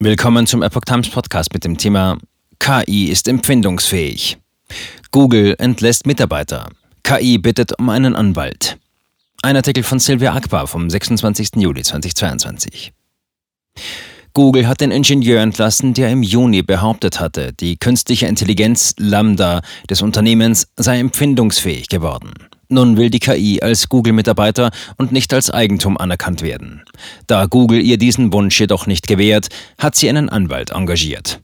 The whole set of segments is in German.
Willkommen zum Epoch Times Podcast mit dem Thema KI ist empfindungsfähig. Google entlässt Mitarbeiter. KI bittet um einen Anwalt. Ein Artikel von Sylvia Akbar vom 26. Juli 2022. Google hat den Ingenieur entlassen, der im Juni behauptet hatte, die künstliche Intelligenz Lambda des Unternehmens sei empfindungsfähig geworden. Nun will die KI als Google-Mitarbeiter und nicht als Eigentum anerkannt werden. Da Google ihr diesen Wunsch jedoch nicht gewährt, hat sie einen Anwalt engagiert.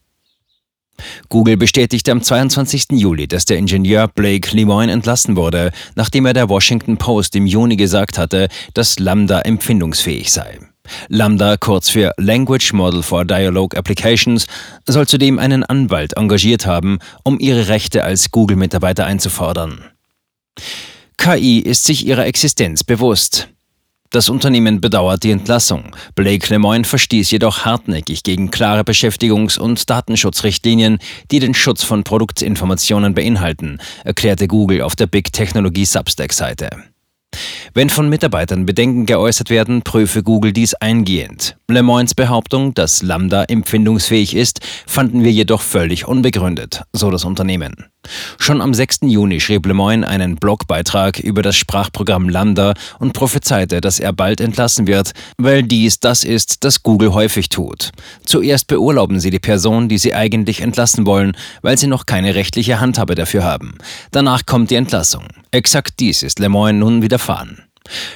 Google bestätigte am 22. Juli, dass der Ingenieur Blake Lemoine entlassen wurde, nachdem er der Washington Post im Juni gesagt hatte, dass Lambda empfindungsfähig sei. Lambda, kurz für Language Model for Dialogue Applications, soll zudem einen Anwalt engagiert haben, um ihre Rechte als Google-Mitarbeiter einzufordern. KI ist sich ihrer Existenz bewusst. Das Unternehmen bedauert die Entlassung. Blake Lemoine verstieß jedoch hartnäckig gegen klare Beschäftigungs- und Datenschutzrichtlinien, die den Schutz von Produktinformationen beinhalten, erklärte Google auf der Big Technologie Substack-Seite. Wenn von Mitarbeitern Bedenken geäußert werden, prüfe Google dies eingehend. Lemoynes Behauptung, dass Lambda empfindungsfähig ist, fanden wir jedoch völlig unbegründet, so das Unternehmen. Schon am 6. Juni schrieb Lemoyne einen Blogbeitrag über das Sprachprogramm Lambda und prophezeite, dass er bald entlassen wird, weil dies das ist, das Google häufig tut. Zuerst beurlauben sie die Person, die sie eigentlich entlassen wollen, weil sie noch keine rechtliche Handhabe dafür haben. Danach kommt die Entlassung. Exakt dies ist Lemoyne nun widerfahren.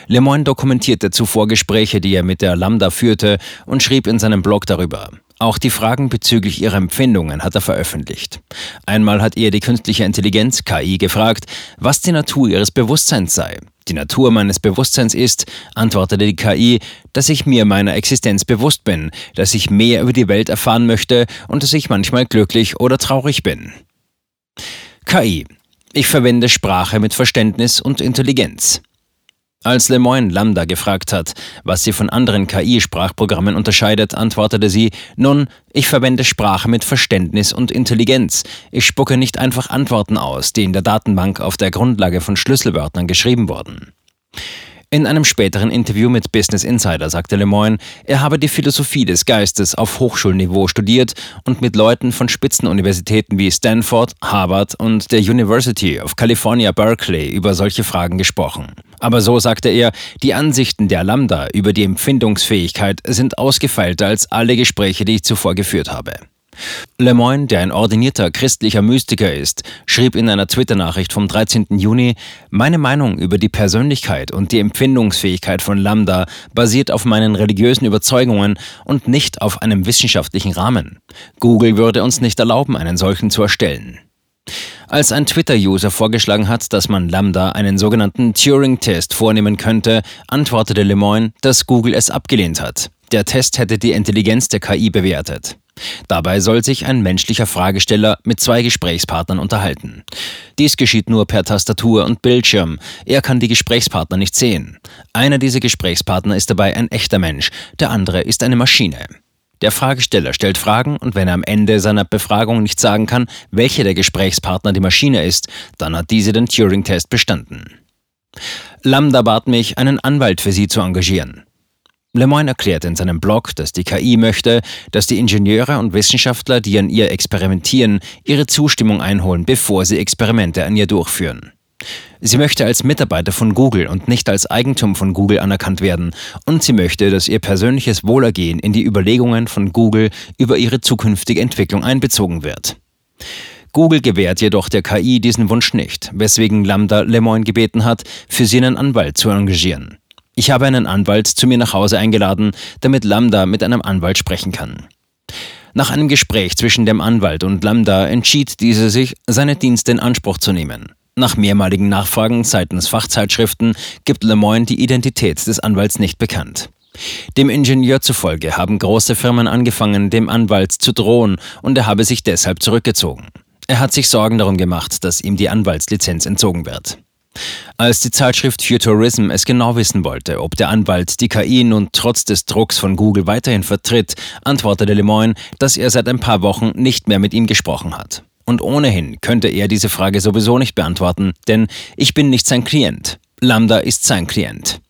Lemoyne dokumentierte zuvor Gespräche, die er mit der Lambda führte und schrieb in seinem Blog darüber. Auch die Fragen bezüglich ihrer Empfindungen hat er veröffentlicht. Einmal hat er die künstliche Intelligenz KI gefragt, was die Natur ihres Bewusstseins sei. Die Natur meines Bewusstseins ist, antwortete die KI, dass ich mir meiner Existenz bewusst bin, dass ich mehr über die Welt erfahren möchte und dass ich manchmal glücklich oder traurig bin. KI. Ich verwende Sprache mit Verständnis und Intelligenz. Als Lemoyne Lambda gefragt hat, was sie von anderen KI-Sprachprogrammen unterscheidet, antwortete sie, nun, ich verwende Sprache mit Verständnis und Intelligenz. Ich spucke nicht einfach Antworten aus, die in der Datenbank auf der Grundlage von Schlüsselwörtern geschrieben wurden. In einem späteren Interview mit Business Insider sagte Lemoyne, er habe die Philosophie des Geistes auf Hochschulniveau studiert und mit Leuten von Spitzenuniversitäten wie Stanford, Harvard und der University of California, Berkeley über solche Fragen gesprochen. Aber so sagte er, die Ansichten der Lambda über die Empfindungsfähigkeit sind ausgefeilter als alle Gespräche, die ich zuvor geführt habe. Lemoyne, der ein ordinierter christlicher Mystiker ist, schrieb in einer Twitter-Nachricht vom 13. Juni, meine Meinung über die Persönlichkeit und die Empfindungsfähigkeit von Lambda basiert auf meinen religiösen Überzeugungen und nicht auf einem wissenschaftlichen Rahmen. Google würde uns nicht erlauben, einen solchen zu erstellen. Als ein Twitter-User vorgeschlagen hat, dass man Lambda einen sogenannten Turing-Test vornehmen könnte, antwortete Lemoyne, dass Google es abgelehnt hat. Der Test hätte die Intelligenz der KI bewertet. Dabei soll sich ein menschlicher Fragesteller mit zwei Gesprächspartnern unterhalten. Dies geschieht nur per Tastatur und Bildschirm. Er kann die Gesprächspartner nicht sehen. Einer dieser Gesprächspartner ist dabei ein echter Mensch, der andere ist eine Maschine. Der Fragesteller stellt Fragen und wenn er am Ende seiner Befragung nicht sagen kann, welcher der Gesprächspartner die Maschine ist, dann hat diese den Turing-Test bestanden. Lambda bat mich, einen Anwalt für sie zu engagieren. Lemoyne erklärt in seinem Blog, dass die KI möchte, dass die Ingenieure und Wissenschaftler, die an ihr experimentieren, ihre Zustimmung einholen, bevor sie Experimente an ihr durchführen. Sie möchte als Mitarbeiter von Google und nicht als Eigentum von Google anerkannt werden und sie möchte, dass ihr persönliches Wohlergehen in die Überlegungen von Google über ihre zukünftige Entwicklung einbezogen wird. Google gewährt jedoch der KI diesen Wunsch nicht, weswegen Lambda Lemoyne gebeten hat, für sie einen Anwalt zu engagieren. Ich habe einen Anwalt zu mir nach Hause eingeladen, damit Lambda mit einem Anwalt sprechen kann. Nach einem Gespräch zwischen dem Anwalt und Lambda entschied diese sich, seine Dienste in Anspruch zu nehmen. Nach mehrmaligen Nachfragen seitens Fachzeitschriften gibt Lemoyne die Identität des Anwalts nicht bekannt. Dem Ingenieur zufolge haben große Firmen angefangen, dem Anwalt zu drohen und er habe sich deshalb zurückgezogen. Er hat sich Sorgen darum gemacht, dass ihm die Anwaltslizenz entzogen wird. Als die Zeitschrift Futurism es genau wissen wollte, ob der Anwalt die KI nun trotz des Drucks von Google weiterhin vertritt, antwortete Lemoyne, dass er seit ein paar Wochen nicht mehr mit ihm gesprochen hat. Und ohnehin könnte er diese Frage sowieso nicht beantworten, denn ich bin nicht sein Klient. Lambda ist sein Klient.